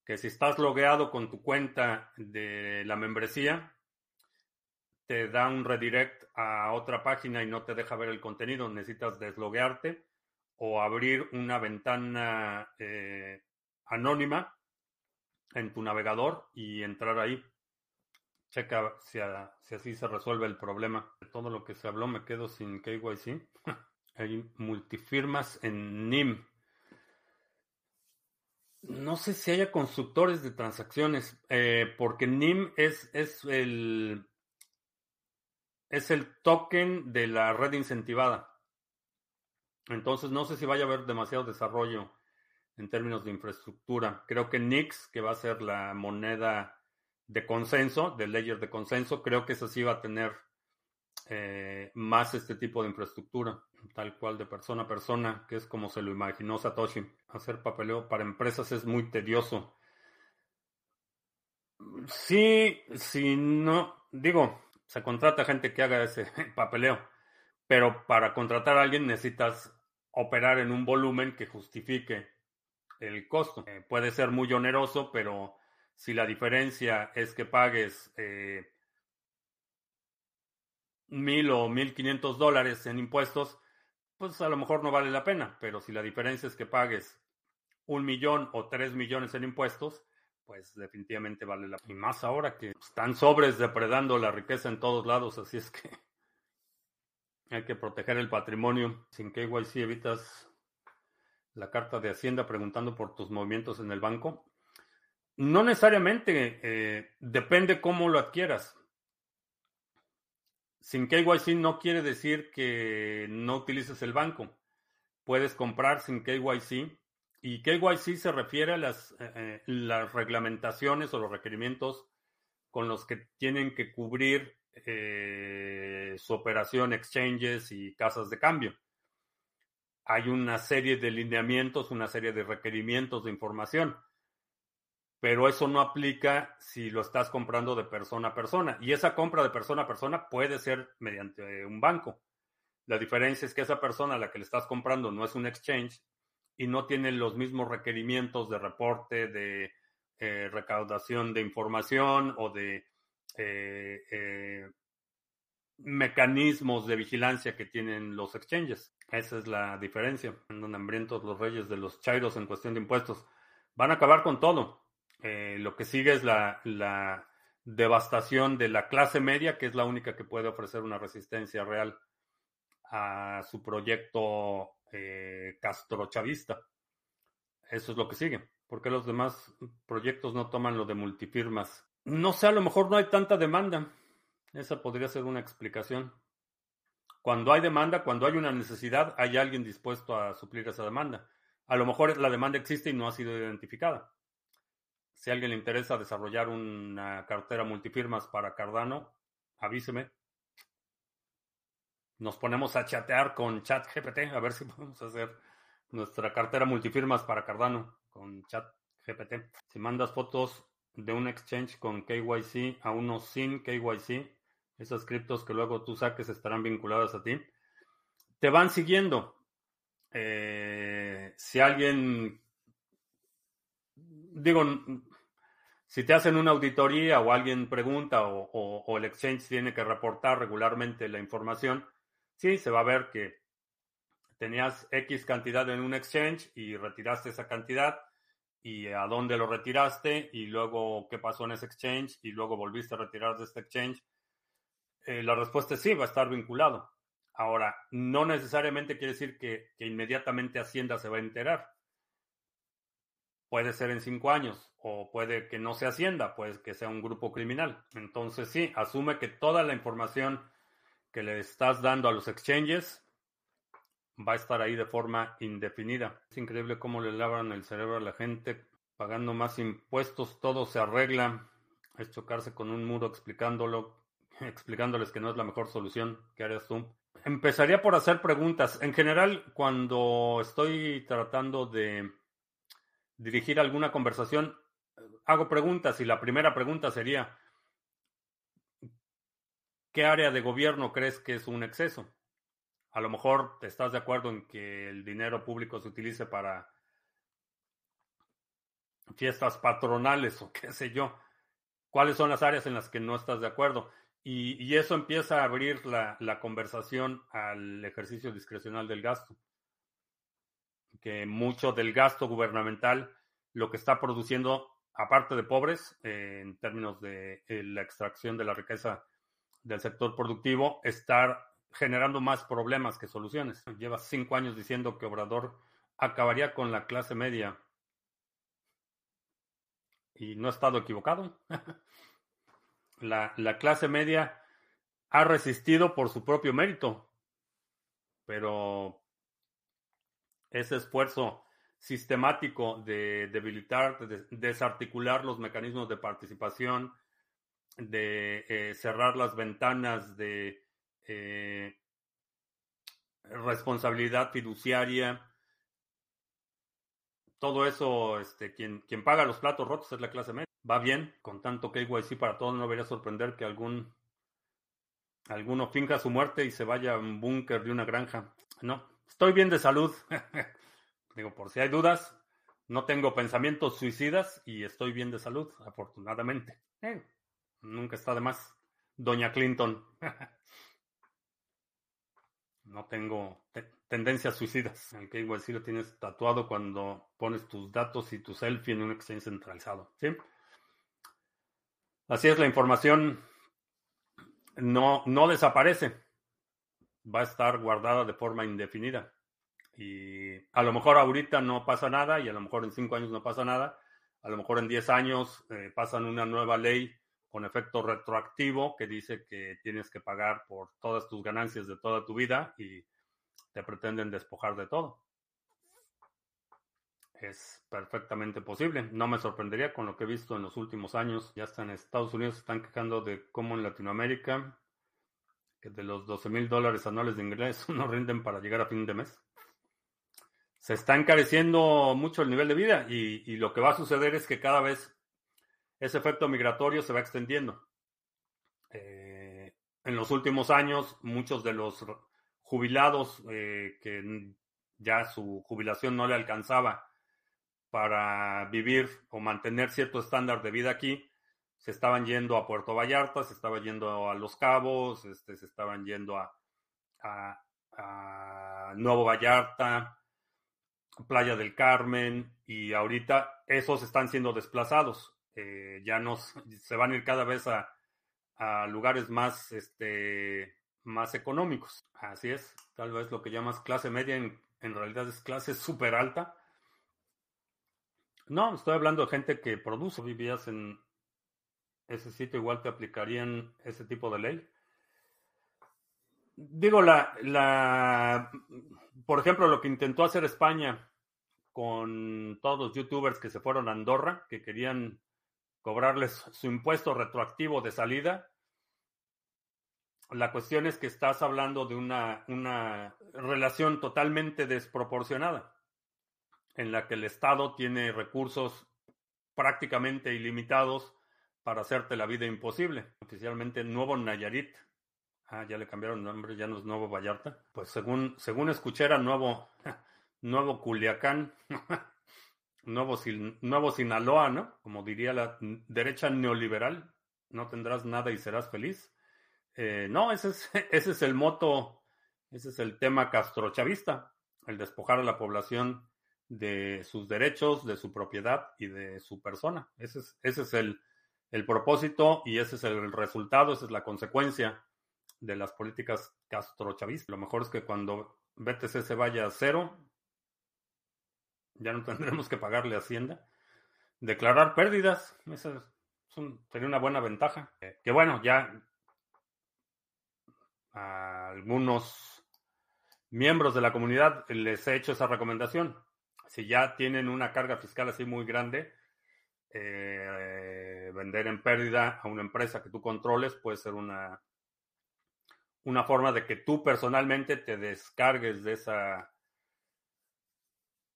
Speaker 1: que si estás logueado con tu cuenta de la membresía, te da un redirect a otra página y no te deja ver el contenido. Necesitas desloguearte o abrir una ventana eh, anónima en tu navegador y entrar ahí. Checa si, así se resuelve el problema. De todo lo que se habló me quedo sin KYC. Hay multifirmas en NIM. No sé si haya constructores de transacciones, eh, porque NIM es, es, el, es el token de la red incentivada. Entonces no sé si vaya a haber demasiado desarrollo en términos de infraestructura. Creo que Nix, que va a ser la moneda de consenso, de layer de consenso, creo que esa sí va a tener eh, más este tipo de infraestructura, tal cual de persona a persona, que es como se lo imaginó Satoshi. Hacer papeleo para empresas es muy tedioso. Sí, sí, no, digo, se contrata gente que haga ese papeleo, pero para contratar a alguien necesitas operar en un volumen que justifique el costo. Eh, puede ser muy oneroso, pero si la diferencia es que pagues eh, mil o mil quinientos dólares en impuestos, pues a lo mejor no vale la pena. Pero si la diferencia es que pagues un millón o tres millones en impuestos, pues definitivamente vale la pena. Y más ahora que están sobres depredando la riqueza en todos lados, así es que hay que proteger el patrimonio. Sin KYC evitas la carta de Hacienda preguntando por tus movimientos en el banco. No necesariamente, eh, depende cómo lo adquieras. Sin KYC no quiere decir que no utilices el banco. Puedes comprar sin KYC y KYC se refiere a eh, eh, las reglamentaciones o los requerimientos con los que tienen que cubrir su operación exchanges y casas de cambio hay una serie de lineamientos, una serie de requerimientos de información, pero eso no aplica si lo estás comprando de persona a persona. Y esa compra de persona a persona puede ser mediante un banco. La diferencia es que esa persona a la que le estás comprando no es un exchange y no tiene los mismos requerimientos de reporte, de eh, recaudación de información o de eh, eh, mecanismos de vigilancia que tienen los exchanges. Esa es la diferencia. Andan hambrientos los reyes de los chairos en cuestión de impuestos. Van a acabar con todo. Eh, lo que sigue es la, la, devastación de la clase media, que es la única que puede ofrecer una resistencia real a su proyecto eh, castrochavista. Eso es lo que sigue. ¿Por qué los demás proyectos no toman lo de multifirmas? No sé, a lo mejor no hay tanta demanda. Esa podría ser una explicación. Cuando hay demanda, cuando hay una necesidad, hay alguien dispuesto a suplir esa demanda. A lo mejor la demanda existe y no ha sido identificada. Si a alguien le interesa desarrollar una cartera multifirmas para Cardano, avíseme. Nos ponemos a chatear con ChatGPT a ver si podemos hacer nuestra cartera multifirmas para Cardano con ChatGPT. Si mandas fotos de un exchange con KYC a uno sin KYC, esas criptos que luego tú saques estarán vinculadas a ti. Te van siguiendo. Eh, si alguien, digo, si te hacen una auditoría o alguien pregunta o, o, el exchange tiene que reportar regularmente la información, sí, se va a ver que tenías X cantidad en un exchange y retiraste esa cantidad y a dónde lo retiraste y luego qué pasó en ese exchange y luego volviste a retirar de este exchange eh, la respuesta es sí, va a estar vinculado. Ahora, no necesariamente quiere decir que, inmediatamente Hacienda se va a enterar. Puede ser en cinco años o puede que no sea Hacienda, pues que sea un grupo criminal. Entonces sí, asume que toda la información que le estás dando a los exchanges va a estar ahí de forma indefinida. Es increíble cómo le lavan el cerebro a la gente pagando más impuestos, todo se arregla. Es chocarse con un muro explicándolo explicándoles que no es la mejor solución. ¿Qué harías tú? Empezaría por hacer preguntas. En general, cuando estoy tratando de dirigir alguna conversación, hago preguntas y la primera pregunta sería, ¿qué área de gobierno crees que es un exceso? A lo mejor estás de acuerdo en que el dinero público se utilice para fiestas patronales o qué sé yo. ¿Cuáles son las áreas en las que no estás de acuerdo? Y, eso empieza a abrir la, conversación al ejercicio discrecional del gasto. Que mucho del gasto gubernamental lo que está produciendo, aparte de pobres, eh, en términos de eh, la extracción de la riqueza del sector productivo, está generando más problemas que soluciones. Lleva cinco años diciendo que Obrador acabaría con la clase media. Y no ha estado equivocado. la, clase media ha resistido por su propio mérito, pero ese esfuerzo sistemático de debilitar, de desarticular los mecanismos de participación, de eh, cerrar las ventanas de eh, responsabilidad fiduciaria. Todo eso, este, quien, quien paga los platos rotos es la clase media. Va bien, con tanto KYC para todos, no debería sorprender que algún alguno finca su muerte y se vaya a un búnker de una granja. No, estoy bien de salud. Digo, por si hay dudas, no tengo pensamientos suicidas y estoy bien de salud, afortunadamente. Eh, nunca está de más. Doña Clinton. no tengo tendencias suicidas. El sí lo tienes tatuado cuando pones tus datos y tu selfie en un exchange centralizado. ¿sí? Así es, la información no, no desaparece. Va a estar guardada de forma indefinida. Y a lo mejor ahorita no pasa nada y a lo mejor en cinco años no pasa nada. A lo mejor en diez años eh, pasan una nueva ley con efecto retroactivo que dice que tienes que pagar por todas tus ganancias de toda tu vida y te pretenden despojar de todo. Es perfectamente posible. No me sorprendería con lo que he visto en los últimos años. Ya están en Estados Unidos, se están quejando de cómo en Latinoamérica, que de los 12 mil dólares anuales de ingreso no rinden para llegar a fin de mes se está encareciendo mucho el nivel de vida y, lo que va a suceder es que cada vez ese efecto migratorio se va extendiendo. Eh, en los últimos años, muchos de los jubilados eh, que ya su jubilación no le alcanzaba para vivir o mantener cierto estándar de vida aquí, se estaban yendo a Puerto Vallarta, se estaban yendo a Los Cabos, este, se estaban yendo a, a Nuevo Vallarta, Playa del Carmen y ahorita esos están siendo desplazados. Eh, ya nos se van a ir cada vez a, lugares más, este, más económicos. Así es, tal vez lo que llamas clase media en, en realidad es clase súper alta. No, estoy hablando de gente que produce. Vivías en ese sitio, igual te aplicarían ese tipo de ley. Digo, la, la, por ejemplo, lo que intentó hacer España con todos los youtubers que se fueron a Andorra, que querían cobrarles su impuesto retroactivo de salida. La cuestión es que estás hablando de una, una relación totalmente desproporcionada, en la que el Estado tiene recursos prácticamente ilimitados para hacerte la vida imposible. Oficialmente Nuevo Nayarit Ah, ya le cambiaron el nombre, ya no es Nuevo Vallarta. Pues según, según escuché era Nuevo, Nuevo Culiacán, Nuevo, Nuevo Sinaloa, ¿no? Como diría la derecha neoliberal, no tendrás nada y serás feliz. Eh, no, ese es, ese es el moto, ese es el tema castrochavista, el despojar a la población de sus derechos, de su propiedad y de su persona. Ese es, ese es el, el propósito y ese es el resultado, esa es la consecuencia de las políticas castrochavistas. Lo mejor es que cuando BTC se vaya a cero, ya no tendremos que pagarle Hacienda. Declarar pérdidas, esa sería una buena ventaja. Que bueno, ya a algunos miembros de la comunidad les he hecho esa recomendación. Si ya tienen una carga fiscal así muy grande, eh, vender en pérdida a una empresa que tú controles puede ser una una forma de que tú personalmente te descargues de esa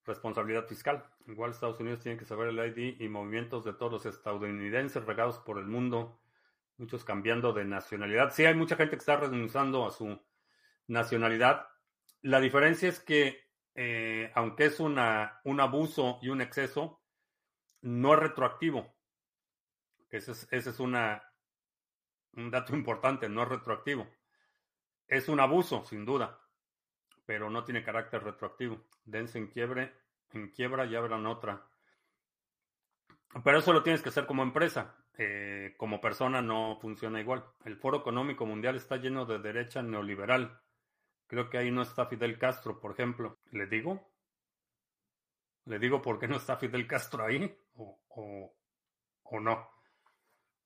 Speaker 1: responsabilidad fiscal. Igual Estados Unidos tiene que saber el ID y movimientos de todos los estadounidenses regados por el mundo, muchos cambiando de nacionalidad. Sí, hay mucha gente que está renunciando a su nacionalidad. La diferencia es que, eh, aunque es una, un abuso y un exceso, no es retroactivo. Ese es, un dato importante, no es retroactivo. Es un abuso, sin duda, pero no tiene carácter retroactivo. Dense en quiebre, en quiebra y abran otra. Pero eso lo tienes que hacer como empresa. Eh, como persona no funciona igual. El Foro Económico Mundial está lleno de derecha neoliberal. Creo que ahí no está Fidel Castro, por ejemplo. ¿Le digo? ¿Le digo por qué no está Fidel Castro ahí? ¿O, o, no?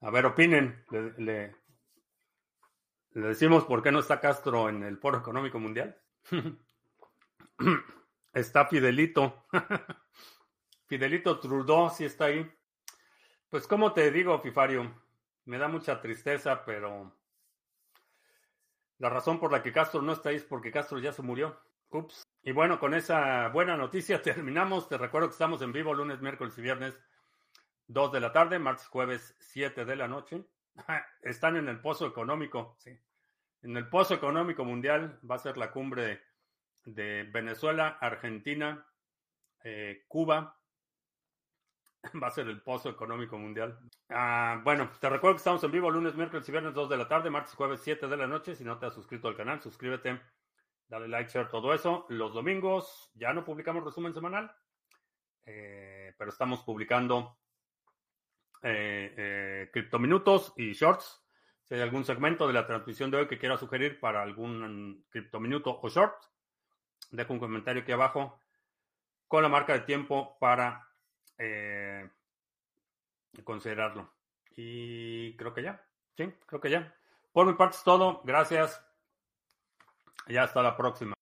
Speaker 1: A ver, opinen. le, ¿Le decimos por qué no está Castro en el Foro Económico Mundial? Está Fidelito. Fidelito Trudeau sí está ahí. Pues como te digo, Fifario, me da mucha tristeza, pero la razón por la que Castro no está ahí es porque Castro ya se murió. Ups. Y bueno, con esa buena noticia terminamos. Te recuerdo que estamos en vivo lunes, miércoles y viernes 2 de la tarde, martes, jueves 7 de la noche. Están en el pozo económico, sí. En el pozo económico mundial va a ser la cumbre de Venezuela, Argentina, eh, Cuba. Va a ser el pozo económico mundial. Ah, bueno, te recuerdo que estamos en vivo lunes, miércoles y viernes 2 de la tarde, martes, jueves 7 de la noche. Si no te has suscrito al canal, suscríbete, dale like, share, todo eso. Los domingos ya no publicamos resumen semanal, eh, pero estamos publicando eh, eh, criptominutos y shorts. Si hay algún segmento de la transmisión de hoy que quiera sugerir para algún criptominuto o short, dejo un comentario aquí abajo con la marca de tiempo para eh, considerarlo. Y creo que ya, sí, creo que ya. Por mi parte es todo. Gracias. Y hasta la próxima.